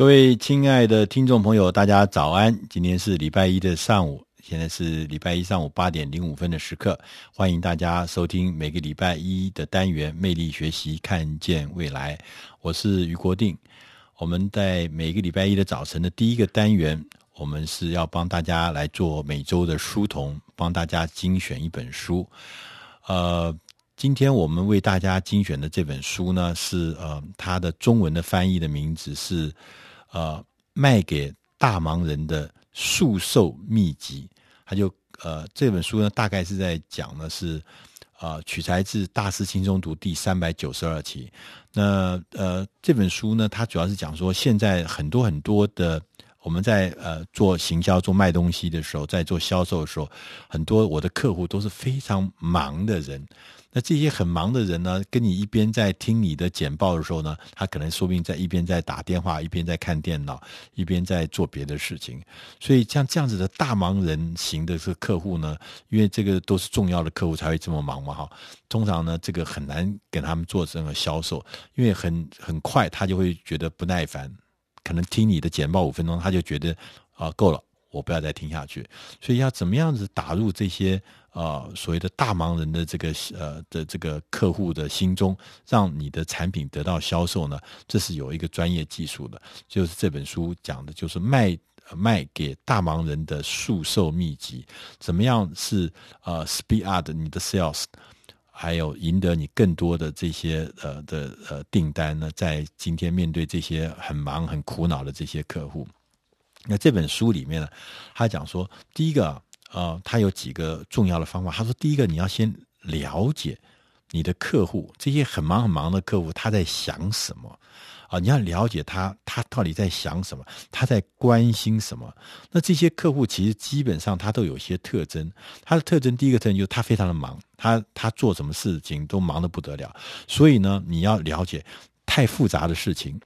各位亲爱的听众朋友，大家早安！今天是礼拜一的上午，现在是礼拜一上午八点零五分的时刻，欢迎大家收听每个礼拜一的单元《魅力学习，看见未来》。我是于国定。我们在每个礼拜一的早晨的第一个单元，我们是要帮大家来做每周的书童，帮大家精选一本书。呃。今天我们为大家精选的这本书呢，是呃，它的中文的翻译的名字是呃，卖给大忙人的速售秘籍。他就呃，这本书呢，大概是在讲的是呃，取材自《大师轻松读》第三百九十二期。那呃，这本书呢，它主要是讲说，现在很多很多的我们在呃做行销、做卖东西的时候，在做销售的时候，很多我的客户都是非常忙的人。那这些很忙的人呢，跟你一边在听你的简报的时候呢，他可能说不定在一边在打电话，一边在看电脑，一边在做别的事情。所以像这样子的大忙人型的这个客户呢，因为这个都是重要的客户才会这么忙嘛，哈。通常呢，这个很难给他们做任何销售，因为很很快他就会觉得不耐烦，可能听你的简报五分钟，他就觉得啊够了，我不要再听下去。所以要怎么样子打入这些？啊、所谓的大忙人的这个呃的这个客户的心中，让你的产品得到销售呢，这是有一个专业技术的。就是这本书讲的，就是卖卖给大忙人的速售秘籍，怎么样是呃 speed up 你的 sales，还有赢得你更多的这些呃的呃订单呢？在今天面对这些很忙很苦恼的这些客户，那这本书里面呢，他讲说，第一个。呃，他有几个重要的方法。他说，第一个，你要先了解你的客户，这些很忙很忙的客户，他在想什么啊？你要了解他，他到底在想什么？他在关心什么？那这些客户其实基本上他都有一些特征。他的特征，第一个特征就是他非常的忙，他他做什么事情都忙得不得了。所以呢，你要了解太复杂的事情，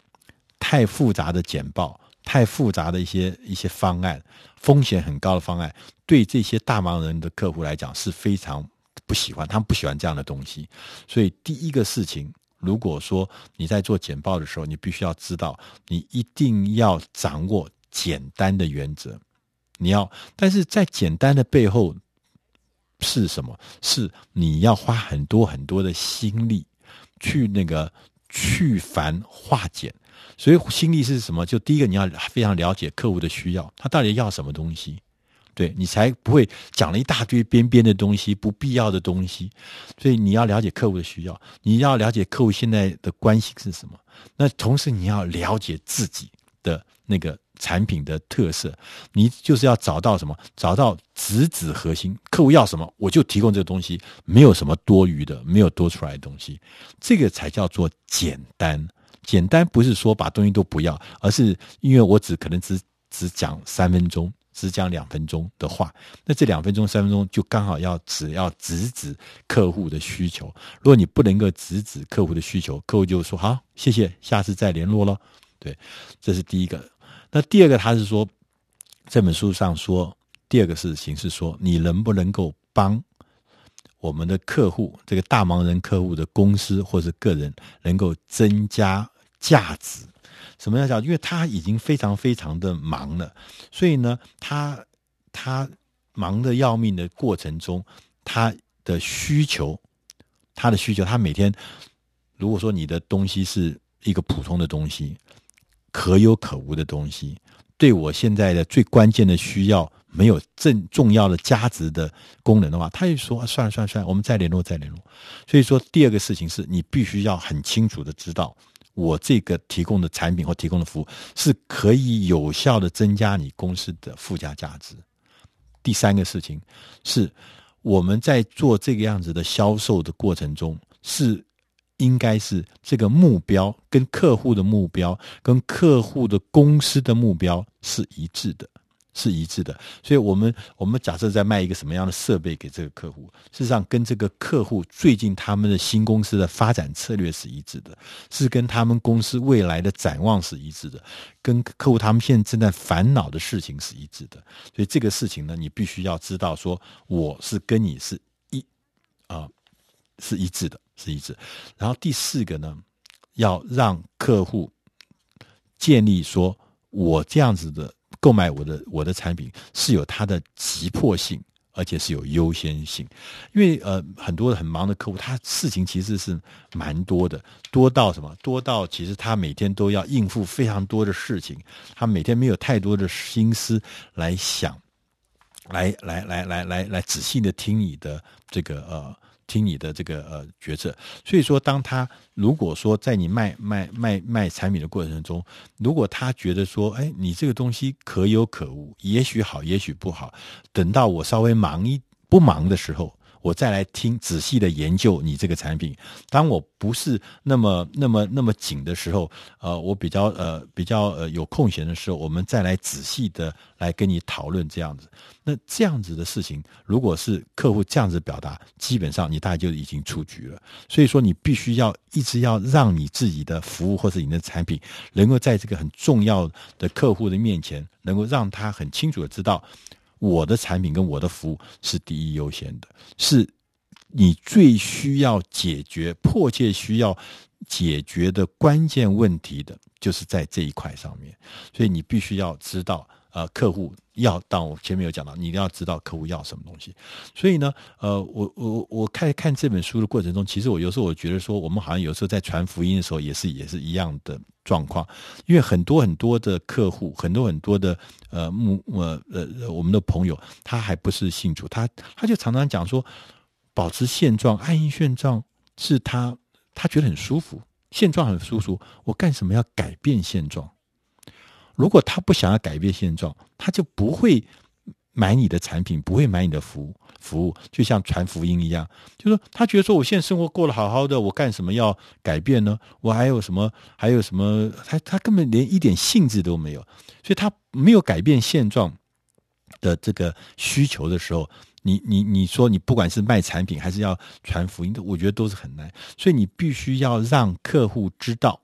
太复杂的简报。太复杂的一些一些方案，风险很高的方案，对这些大忙人的客户来讲是非常不喜欢，他们不喜欢这样的东西。所以第一个事情，如果说你在做简报的时候，你必须要知道，你一定要掌握简单的原则。你要，但是在简单的背后是什么？是你要花很多很多的心力去那个去繁化简。所以心力是什么？就第一个，你要非常了解客户的需要，他到底要什么东西，对，你才不会讲了一大堆边边的东西、不必要的东西。所以你要了解客户的需要，你要了解客户现在的关系是什么。那同时你要了解自己的那个产品的特色，你就是要找到什么？找到直指核心，客户要什么，我就提供这个东西，没有什么多余的，没有多出来的东西，这个才叫做简单。简单不是说把东西都不要，而是因为我只可能只只讲三分钟，只讲两分钟的话，那这两分钟、三分钟就刚好要只要直指客户的需求。如果你不能够直指客户的需求，客户就说好，谢谢，下次再联络咯。对，这是第一个。那第二个，他是说这本书上说，第二个事情是说，你能不能够帮我们的客户，这个大忙人客户的公司或者个人，能够增加。价值，什么叫价值？因为他已经非常非常的忙了，所以呢，他他忙得要命的过程中，他的需求，他的需求，他每天，如果说你的东西是一个普通的东西，可有可无的东西，对我现在的最关键的需要没有正重要的价值的功能的话，他就说，算了算了算了，我们再联络再联络。所以说，第二个事情是你必须要很清楚的知道。我这个提供的产品或提供的服务是可以有效的增加你公司的附加价值。第三个事情是，我们在做这个样子的销售的过程中，是应该是这个目标跟客户的目标跟客户的公司的目标是一致的。是一致的，所以我们我们假设在卖一个什么样的设备给这个客户，事实上跟这个客户最近他们的新公司的发展策略是一致的，是跟他们公司未来的展望是一致的，跟客户他们现在正在烦恼的事情是一致的。所以这个事情呢，你必须要知道，说我是跟你是一啊、是一致的，是一致。然后第四个呢，要让客户建立说。我这样子的购买我的我的产品是有它的急迫性。而且是有优先性，因为呃，很多很忙的客户，他事情其实是蛮多的，多到什么？多到其实他每天都要应付非常多的事情，他每天没有太多的心思来想，来来来来来来仔细的听你的这个呃。听你的这个呃决策，所以说，当他如果说在你卖卖卖卖产品的过程中，如果他觉得说，哎，你这个东西可有可无，也许好，也许不好，等到我稍微忙一不忙的时候。我再来听仔细的研究你这个产品。当我不是那么那么那么紧的时候，呃，我比较呃比较呃有空闲的时候，我们再来仔细的来跟你讨论这样子。那这样子的事情，如果是客户这样子表达，基本上你大概就已经出局了。所以说，你必须要一直要让你自己的服务或者你的产品，能够在这个很重要的客户的面前，能够让他很清楚的知道。我的产品跟我的服务是第一优先的，是你最需要解决、迫切需要解决的关键问题的，就是在这一块上面。所以你必须要知道，呃，客户要，当我前面有讲到，你一定要知道客户要什么东西。所以呢，呃，我我我看看这本书的过程中，其实我有时候我觉得说，我们好像有时候在传福音的时候，也是也是一样的。状况，因为很多很多的客户，很多很多的呃目呃呃我们的朋友，他还不是信主，他他就常常讲说，保持现状，安于现状是他他觉得很舒服，现状很舒服，我干什么要改变现状？如果他不想要改变现状，他就不会。买你的产品，不会买你的服务，服务就像传福音一样，就是说他觉得说，我现在生活过得好好的，我干什么要改变呢？我还有什么？还有什么？他他根本连一点兴致都没有，所以他没有改变现状的这个需求的时候，你你你说你不管是卖产品还是要传福音，我觉得都是很难。所以你必须要让客户知道，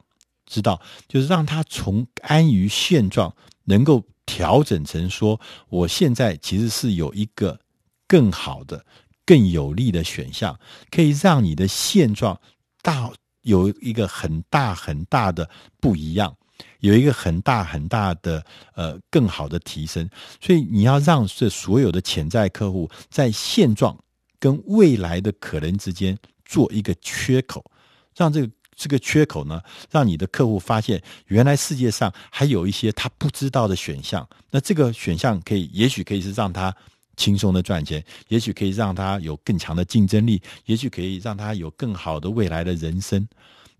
知道就是让他从安于现状能够。调整成说，我现在其实是有一个更好的、更有利的选项，可以让你的现状大有一个很大很大的不一样，有一个很大很大的呃更好的提升。所以你要让这所有的潜在客户在现状跟未来的可能之间做一个缺口，让这个。这个缺口呢，让你的客户发现，原来世界上还有一些他不知道的选项。那这个选项可以，也许可以是让他轻松的赚钱，也许可以让他有更强的竞争力，也许可以让他有更好的未来的人生。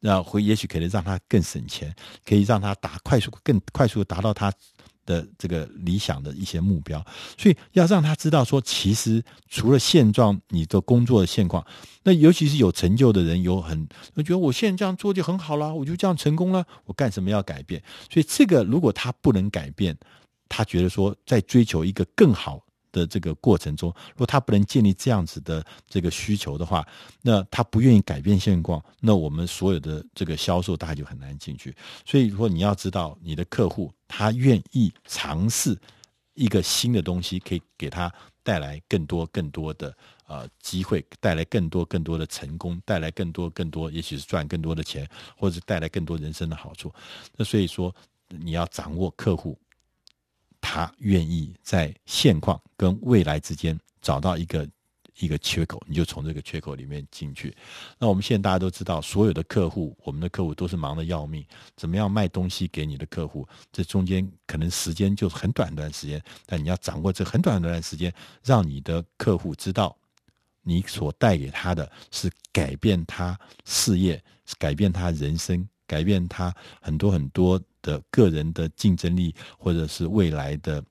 那会，也许可以让他更省钱，可以让他达快速、更快速达到他。的这个理想的一些目标，所以要让他知道说，其实除了现状，你的工作的现况，那尤其是有成就的人，有很我觉得我现在这样做就很好了，我就这样成功了，我干什么要改变？所以这个如果他不能改变，他觉得说在追求一个更好。的这个过程中，如果他不能建立这样子的这个需求的话，那他不愿意改变现况，那我们所有的这个销售大概就很难进去。所以，如果你要知道你的客户他愿意尝试一个新的东西，可以给他带来更多更多的呃机会，带来更多更多的成功，带来更多更多，也许是赚更多的钱，或者是带来更多人生的好处。那所以说，你要掌握客户。他愿意在现况跟未来之间找到一个一个缺口，你就从这个缺口里面进去。那我们现在大家都知道，所有的客户，我们的客户都是忙得要命，怎么样卖东西给你的客户？这中间可能时间就是很短一段时间，但你要掌握这很短短的时间，让你的客户知道你所带给他的是改变他事业、改变他人生、改变他很多很多。的个人的竞争力，或者是未来的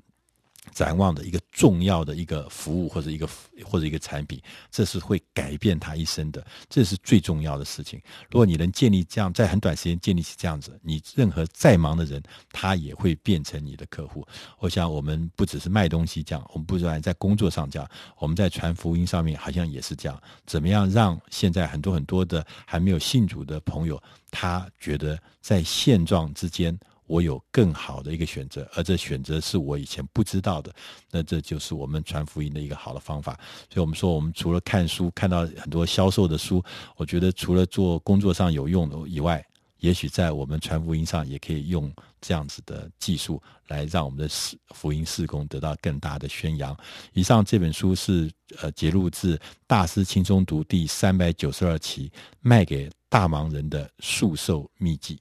展望的一个重要的一个服务，或者一个或者一个产品，这是会改变他一生的，这是最重要的事情。如果你能建立这样，在很短时间建立起这样子，你任何再忙的人，他也会变成你的客户。我想，我们不只是卖东西这样，我们不然在工作上这样，我们在传福音上面好像也是这样。怎么样让现在很多很多的还没有信主的朋友，他觉得在现状之间，我有更好的一个选择，而这选择是我以前不知道的。那这就是我们传福音的一个好的方法。所以，我们说，我们除了看书，看到很多销售的书，我觉得除了做工作上有用的以外，也许在我们传福音上也可以用这样子的技术来让我们的福音事工得到更大的宣扬。以上这本书是呃，节录自《大师轻松读》第三百九十二期《卖给大忙人的速售秘籍》。